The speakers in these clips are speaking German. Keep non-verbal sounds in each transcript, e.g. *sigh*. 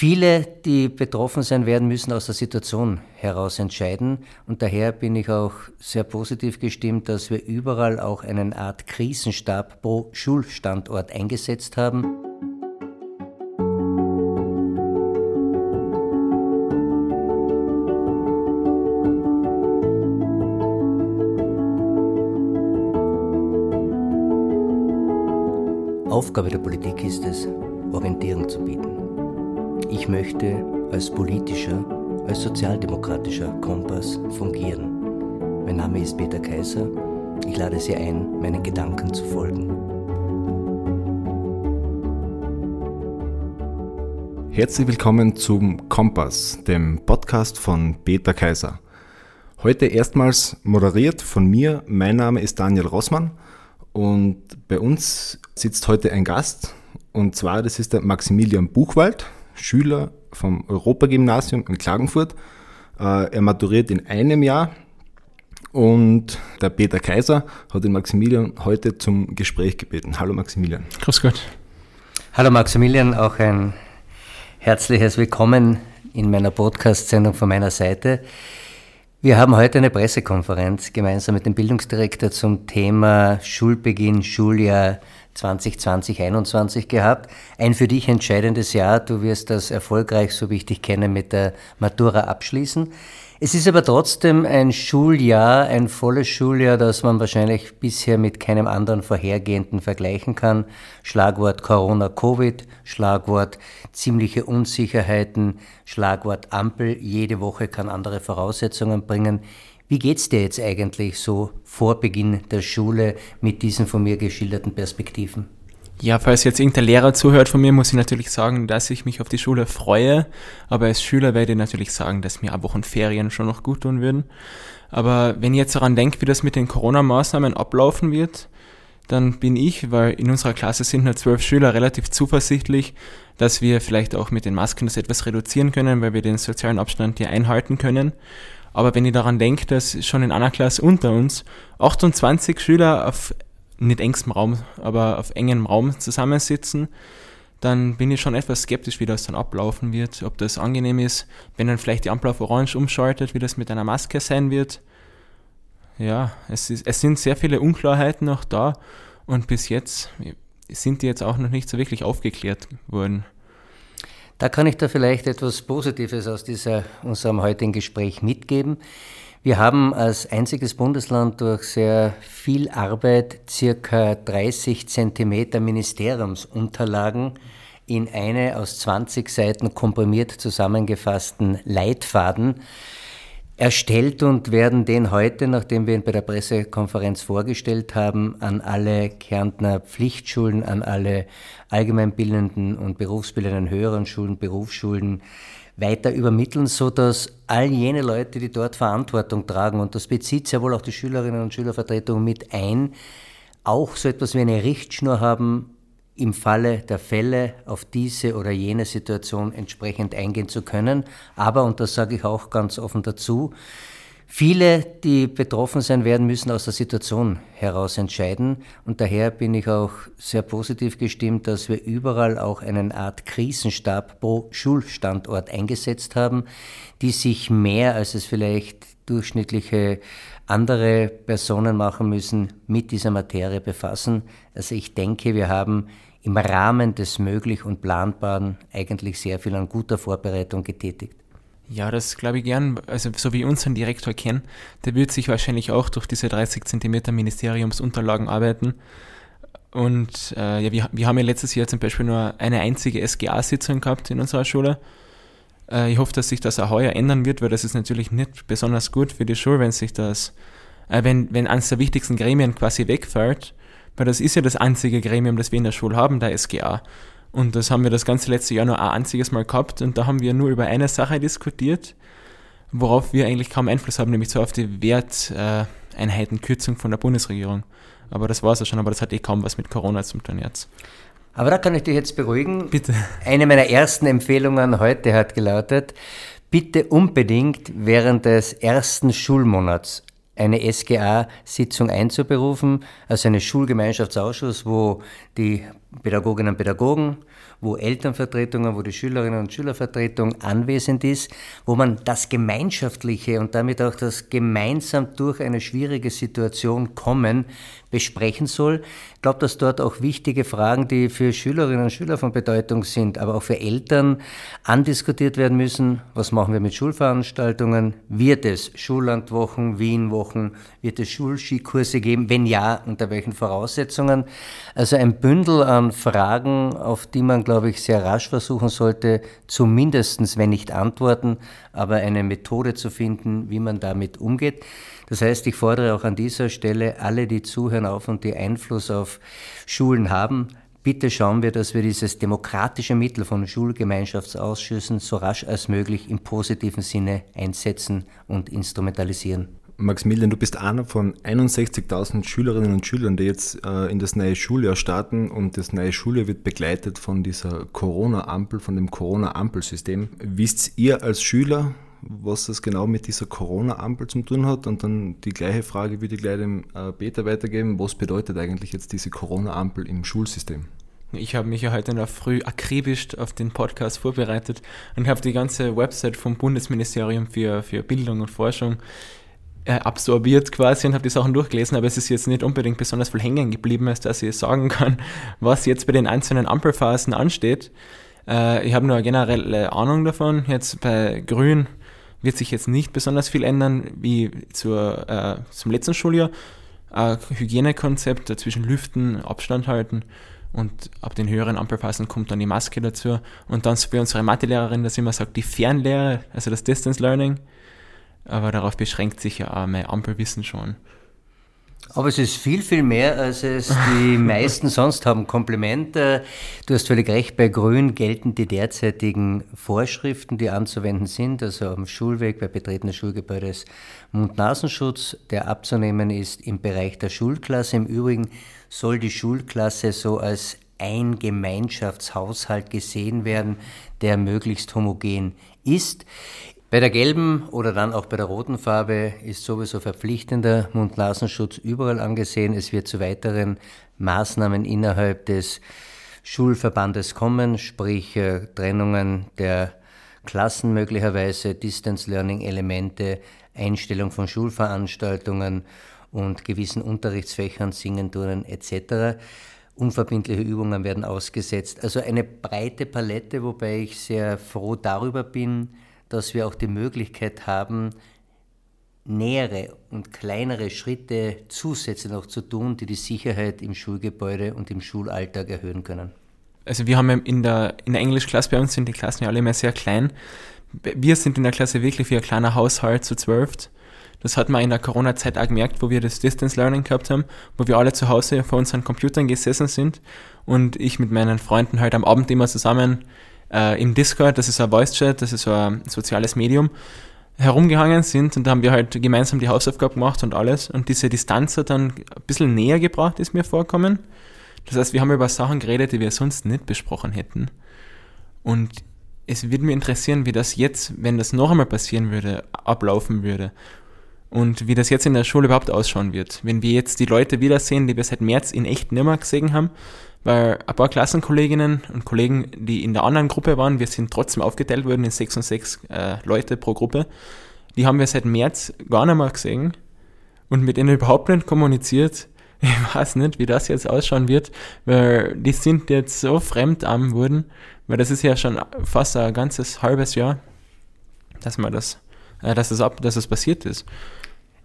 Viele, die betroffen sein werden, müssen aus der Situation heraus entscheiden. Und daher bin ich auch sehr positiv gestimmt, dass wir überall auch eine Art Krisenstab pro Schulstandort eingesetzt haben. Aufgabe der Politik ist es, Orientierung zu bieten. Ich möchte als politischer, als sozialdemokratischer Kompass fungieren. Mein Name ist Peter Kaiser. Ich lade Sie ein, meinen Gedanken zu folgen. Herzlich willkommen zum Kompass, dem Podcast von Peter Kaiser. Heute erstmals moderiert von mir. Mein Name ist Daniel Rossmann und bei uns sitzt heute ein Gast und zwar das ist der Maximilian Buchwald. Schüler vom Europagymnasium in Klagenfurt. Äh, er maturiert in einem Jahr und der Peter Kaiser hat den Maximilian heute zum Gespräch gebeten. Hallo Maximilian. Grüß Gott. Hallo Maximilian, auch ein herzliches Willkommen in meiner Podcast-Sendung von meiner Seite. Wir haben heute eine Pressekonferenz gemeinsam mit dem Bildungsdirektor zum Thema Schulbeginn, Schuljahr 2020, 2021 gehabt. Ein für dich entscheidendes Jahr. Du wirst das erfolgreich, so wie ich dich kenne, mit der Matura abschließen. Es ist aber trotzdem ein Schuljahr, ein volles Schuljahr, das man wahrscheinlich bisher mit keinem anderen vorhergehenden vergleichen kann. Schlagwort Corona-Covid, Schlagwort ziemliche Unsicherheiten, Schlagwort Ampel. Jede Woche kann andere Voraussetzungen bringen. Wie geht's dir jetzt eigentlich so vor Beginn der Schule mit diesen von mir geschilderten Perspektiven? Ja, falls jetzt irgendein Lehrer zuhört von mir, muss ich natürlich sagen, dass ich mich auf die Schule freue. Aber als Schüler werde ich natürlich sagen, dass mir Wochen Ferien schon noch gut tun würden. Aber wenn ich jetzt daran denke, wie das mit den Corona-Maßnahmen ablaufen wird, dann bin ich, weil in unserer Klasse sind nur zwölf Schüler, relativ zuversichtlich, dass wir vielleicht auch mit den Masken das etwas reduzieren können, weil wir den sozialen Abstand hier einhalten können. Aber wenn ich daran denke, dass schon in einer Klasse unter uns 28 Schüler auf nicht engstem Raum, aber auf engem Raum zusammensitzen, dann bin ich schon etwas skeptisch, wie das dann ablaufen wird, ob das angenehm ist, wenn dann vielleicht die Ampel auf Orange umschaltet, wie das mit einer Maske sein wird. Ja, es, ist, es sind sehr viele Unklarheiten noch da und bis jetzt sind die jetzt auch noch nicht so wirklich aufgeklärt worden. Da kann ich da vielleicht etwas Positives aus dieser, unserem heutigen Gespräch mitgeben. Wir haben als einziges Bundesland durch sehr viel Arbeit circa 30 Zentimeter Ministeriumsunterlagen in eine aus 20 Seiten komprimiert zusammengefassten Leitfaden erstellt und werden den heute, nachdem wir ihn bei der Pressekonferenz vorgestellt haben, an alle Kärntner Pflichtschulen, an alle allgemeinbildenden und berufsbildenden höheren Schulen, Berufsschulen weiter übermitteln, so dass all jene Leute, die dort Verantwortung tragen, und das bezieht sehr wohl auch die Schülerinnen und Schülervertretung mit ein, auch so etwas wie eine Richtschnur haben, im Falle der Fälle auf diese oder jene Situation entsprechend eingehen zu können. Aber, und das sage ich auch ganz offen dazu, viele, die betroffen sein werden, müssen aus der Situation heraus entscheiden. Und daher bin ich auch sehr positiv gestimmt, dass wir überall auch eine Art Krisenstab pro Schulstandort eingesetzt haben, die sich mehr, als es vielleicht durchschnittliche andere Personen machen müssen, mit dieser Materie befassen. Also ich denke, wir haben im Rahmen des Möglich und Planbaren eigentlich sehr viel an guter Vorbereitung getätigt. Ja, das glaube ich gern. Also so wie unseren Direktor kennen, der wird sich wahrscheinlich auch durch diese 30 Zentimeter Ministeriumsunterlagen arbeiten. Und äh, ja, wir, wir haben ja letztes Jahr zum Beispiel nur eine einzige SGA-Sitzung gehabt in unserer Schule. Äh, ich hoffe, dass sich das auch heuer ändern wird, weil das ist natürlich nicht besonders gut für die Schule, wenn sich das, äh, wenn, wenn eines der wichtigsten Gremien quasi wegfällt weil das ist ja das einzige Gremium, das wir in der Schule haben, der SGA. Und das haben wir das ganze letzte Jahr nur ein einziges Mal gehabt und da haben wir nur über eine Sache diskutiert, worauf wir eigentlich kaum Einfluss haben, nämlich so auf die Werteinheitenkürzung von der Bundesregierung. Aber das war es ja schon, aber das hat eh kaum was mit Corona zu tun jetzt. Aber da kann ich dich jetzt beruhigen. Bitte. Eine meiner ersten Empfehlungen heute hat gelautet, bitte unbedingt während des ersten Schulmonats eine SGA-Sitzung einzuberufen, also einen Schulgemeinschaftsausschuss, wo die Pädagoginnen und Pädagogen, wo Elternvertretungen, wo die Schülerinnen und Schülervertretung anwesend ist, wo man das Gemeinschaftliche und damit auch das gemeinsam durch eine schwierige Situation kommen besprechen soll. Ich glaube, dass dort auch wichtige Fragen, die für Schülerinnen und Schüler von Bedeutung sind, aber auch für Eltern andiskutiert werden müssen. Was machen wir mit Schulveranstaltungen? Wird es Schullandwochen, Wienwochen? Wird es Schulskikurse geben? Wenn ja, unter welchen Voraussetzungen? Also ein Bündel an Fragen, auf die man, glaube ich, sehr rasch versuchen sollte, zumindestens, wenn nicht Antworten, aber eine Methode zu finden, wie man damit umgeht. Das heißt, ich fordere auch an dieser Stelle alle, die zuhören auf und die Einfluss auf Schulen haben, bitte schauen wir, dass wir dieses demokratische Mittel von Schulgemeinschaftsausschüssen so rasch als möglich im positiven Sinne einsetzen und instrumentalisieren. Maximilian, du bist einer von 61.000 Schülerinnen und Schülern, die jetzt äh, in das neue Schuljahr starten und das neue Schuljahr wird begleitet von dieser Corona-Ampel, von dem Corona-Ampelsystem. Wisst ihr als Schüler, was das genau mit dieser Corona-Ampel zu tun hat. Und dann die gleiche Frage würde ich gleich dem äh, Peter weitergeben. Was bedeutet eigentlich jetzt diese Corona-Ampel im Schulsystem? Ich habe mich ja heute der Früh akribisch auf den Podcast vorbereitet und habe die ganze Website vom Bundesministerium für, für Bildung und Forschung absorbiert quasi und habe die Sachen durchgelesen, aber es ist jetzt nicht unbedingt besonders viel hängen geblieben, als dass ich sagen kann, was jetzt bei den einzelnen Ampelphasen ansteht. Äh, ich habe nur eine generelle Ahnung davon. Jetzt bei Grün wird sich jetzt nicht besonders viel ändern wie zur, äh, zum letzten Schuljahr. Ein Hygienekonzept zwischen Lüften, Abstand halten und ab den höheren Ampelphasen kommt dann die Maske dazu. Und dann für unsere Mathelehrerin, dass immer sagt, die Fernlehre, also das Distance Learning. Aber darauf beschränkt sich ja auch mein Ampelwissen schon. Aber es ist viel, viel mehr, als es die *laughs* meisten sonst haben. Kompliment. Du hast völlig recht, bei Grün gelten die derzeitigen Vorschriften, die anzuwenden sind. Also am Schulweg, bei Betreten des Schulgebäudes Mund-Nasenschutz, der abzunehmen ist im Bereich der Schulklasse. Im Übrigen soll die Schulklasse so als ein Gemeinschaftshaushalt gesehen werden, der möglichst homogen ist. Bei der gelben oder dann auch bei der roten Farbe ist sowieso verpflichtender Mund-Nasenschutz überall angesehen. Es wird zu weiteren Maßnahmen innerhalb des Schulverbandes kommen, sprich äh, Trennungen der Klassen möglicherweise, Distance Learning Elemente, Einstellung von Schulveranstaltungen und gewissen Unterrichtsfächern, Singen, Turnen etc. Unverbindliche Übungen werden ausgesetzt. Also eine breite Palette, wobei ich sehr froh darüber bin, dass wir auch die Möglichkeit haben, nähere und kleinere Schritte zusätzlich noch zu tun, die die Sicherheit im Schulgebäude und im Schulalltag erhöhen können. Also wir haben in der, in der Englischklasse bei uns sind die Klassen ja alle immer sehr klein. Wir sind in der Klasse wirklich wie ein kleiner Haushalt zu zwölf. Das hat man in der Corona-Zeit auch gemerkt, wo wir das Distance Learning gehabt haben, wo wir alle zu Hause vor unseren Computern gesessen sind und ich mit meinen Freunden halt am Abend immer zusammen äh, im Discord, das ist ein Voice-Chat, das ist so ein soziales Medium, herumgehangen sind und da haben wir halt gemeinsam die Hausaufgabe gemacht und alles und diese Distanz hat dann ein bisschen näher gebracht, ist mir vorkommen. Das heißt, wir haben über Sachen geredet, die wir sonst nicht besprochen hätten. Und es würde mich interessieren, wie das jetzt, wenn das noch einmal passieren würde, ablaufen würde. Und wie das jetzt in der Schule überhaupt ausschauen wird. Wenn wir jetzt die Leute wiedersehen, die wir seit März in echt nimmer gesehen haben, weil ein paar Klassenkolleginnen und Kollegen, die in der anderen Gruppe waren, wir sind trotzdem aufgeteilt worden in sechs und sechs äh, Leute pro Gruppe, die haben wir seit März gar nicht mehr gesehen und mit denen überhaupt nicht kommuniziert. *laughs* Ich weiß nicht, wie das jetzt ausschauen wird, weil die sind jetzt so fremdarm wurden, weil das ist ja schon fast ein ganzes halbes Jahr, dass man das, äh, dass das ab, dass das passiert ist.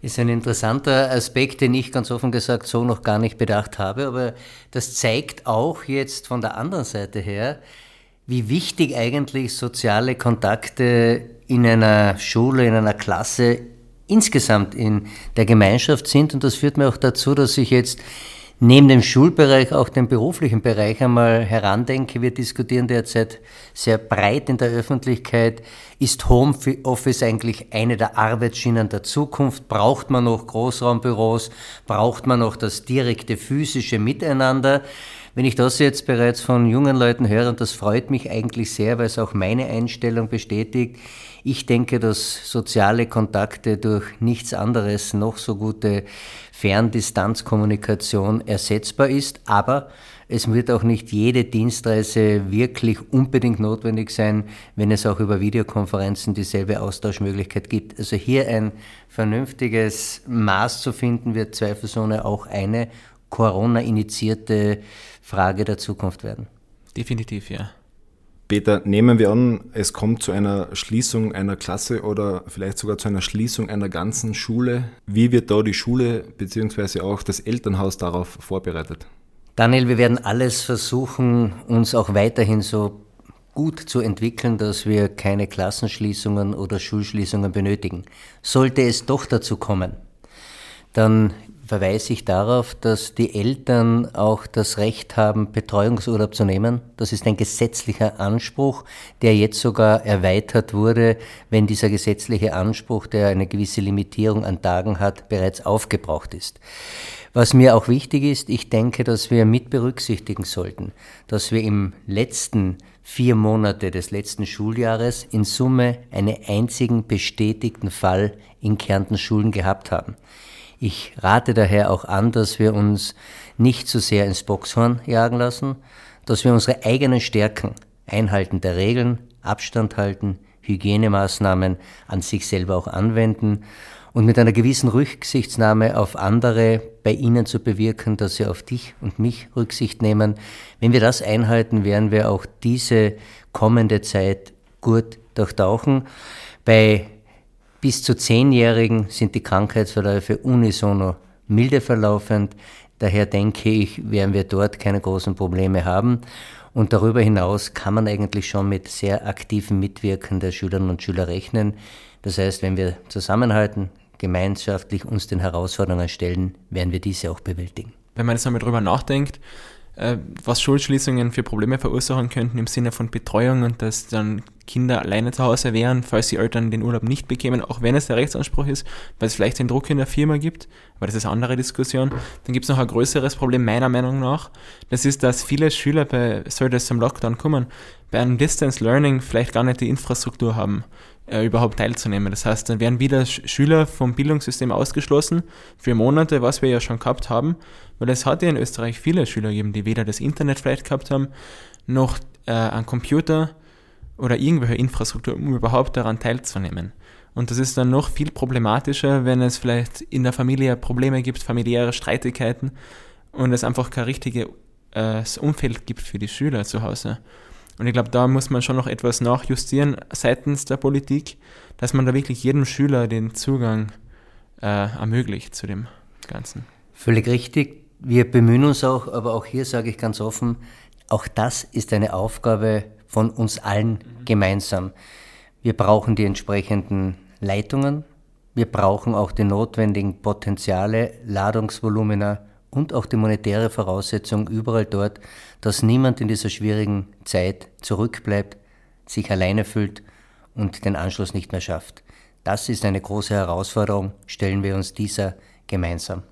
Ist ein interessanter Aspekt, den ich ganz offen gesagt so noch gar nicht bedacht habe, aber das zeigt auch jetzt von der anderen Seite her, wie wichtig eigentlich soziale Kontakte in einer Schule, in einer Klasse insgesamt in der Gemeinschaft sind. Und das führt mir auch dazu, dass ich jetzt neben dem Schulbereich auch den beruflichen Bereich einmal herandenke. Wir diskutieren derzeit sehr breit in der Öffentlichkeit. Ist Homeoffice eigentlich eine der Arbeitsschienen der Zukunft? Braucht man noch Großraumbüros? Braucht man noch das direkte physische Miteinander? Wenn ich das jetzt bereits von jungen Leuten höre, und das freut mich eigentlich sehr, weil es auch meine Einstellung bestätigt, ich denke, dass soziale Kontakte durch nichts anderes noch so gute Ferndistanzkommunikation ersetzbar ist, aber es wird auch nicht jede Dienstreise wirklich unbedingt notwendig sein, wenn es auch über Videokonferenzen dieselbe Austauschmöglichkeit gibt. Also hier ein vernünftiges Maß zu finden, wird zweifelsohne auch eine Corona-initiierte Frage der Zukunft werden. Definitiv, ja. Peter, nehmen wir an, es kommt zu einer Schließung einer Klasse oder vielleicht sogar zu einer Schließung einer ganzen Schule. Wie wird da die Schule bzw. auch das Elternhaus darauf vorbereitet? Daniel, wir werden alles versuchen, uns auch weiterhin so gut zu entwickeln, dass wir keine Klassenschließungen oder Schulschließungen benötigen. Sollte es doch dazu kommen, dann verweise ich darauf, dass die Eltern auch das Recht haben, Betreuungsurlaub zu nehmen. Das ist ein gesetzlicher Anspruch, der jetzt sogar erweitert wurde, wenn dieser gesetzliche Anspruch, der eine gewisse Limitierung an Tagen hat, bereits aufgebraucht ist. Was mir auch wichtig ist, ich denke, dass wir mit berücksichtigen sollten, dass wir im letzten vier Monate des letzten Schuljahres in Summe einen einzigen bestätigten Fall in Kärnten Schulen gehabt haben. Ich rate daher auch an, dass wir uns nicht zu sehr ins Boxhorn jagen lassen, dass wir unsere eigenen Stärken, Einhalten der Regeln, Abstand halten, Hygienemaßnahmen an sich selber auch anwenden und mit einer gewissen Rücksichtsnahme auf andere bei ihnen zu bewirken, dass sie auf dich und mich Rücksicht nehmen. Wenn wir das einhalten, werden wir auch diese kommende Zeit gut durchtauchen. Bei bis zu Zehnjährigen sind die Krankheitsverläufe unisono milde verlaufend. Daher denke ich, werden wir dort keine großen Probleme haben. Und darüber hinaus kann man eigentlich schon mit sehr aktiven Mitwirken der Schülerinnen und Schüler rechnen. Das heißt, wenn wir zusammenhalten, gemeinschaftlich uns den Herausforderungen stellen, werden wir diese auch bewältigen. Wenn man jetzt einmal drüber nachdenkt, was Schulschließungen für Probleme verursachen könnten im Sinne von Betreuung und dass dann Kinder alleine zu Hause wären, falls die Eltern den Urlaub nicht bekämen, auch wenn es der Rechtsanspruch ist, weil es vielleicht den Druck in der Firma gibt, aber das ist eine andere Diskussion. Dann gibt es noch ein größeres Problem meiner Meinung nach. Das ist, dass viele Schüler, bei, sollte es zum Lockdown kommen, bei einem Distance Learning vielleicht gar nicht die Infrastruktur haben äh, überhaupt teilzunehmen. Das heißt, dann werden wieder Schüler vom Bildungssystem ausgeschlossen für Monate, was wir ja schon gehabt haben, weil es hat ja in Österreich viele Schüler gegeben, die weder das Internet vielleicht gehabt haben, noch äh, einen Computer oder irgendwelche Infrastruktur, um überhaupt daran teilzunehmen. Und das ist dann noch viel problematischer, wenn es vielleicht in der Familie Probleme gibt, familiäre Streitigkeiten und es einfach kein richtiges äh, Umfeld gibt für die Schüler zu Hause. Und ich glaube, da muss man schon noch etwas nachjustieren seitens der Politik, dass man da wirklich jedem Schüler den Zugang äh, ermöglicht zu dem Ganzen. Völlig richtig. Wir bemühen uns auch, aber auch hier sage ich ganz offen, auch das ist eine Aufgabe von uns allen gemeinsam. Wir brauchen die entsprechenden Leitungen, wir brauchen auch die notwendigen Potenziale, Ladungsvolumina und auch die monetäre Voraussetzung überall dort, dass niemand in dieser schwierigen Zeit zurückbleibt, sich alleine fühlt und den Anschluss nicht mehr schafft. Das ist eine große Herausforderung, stellen wir uns dieser gemeinsam.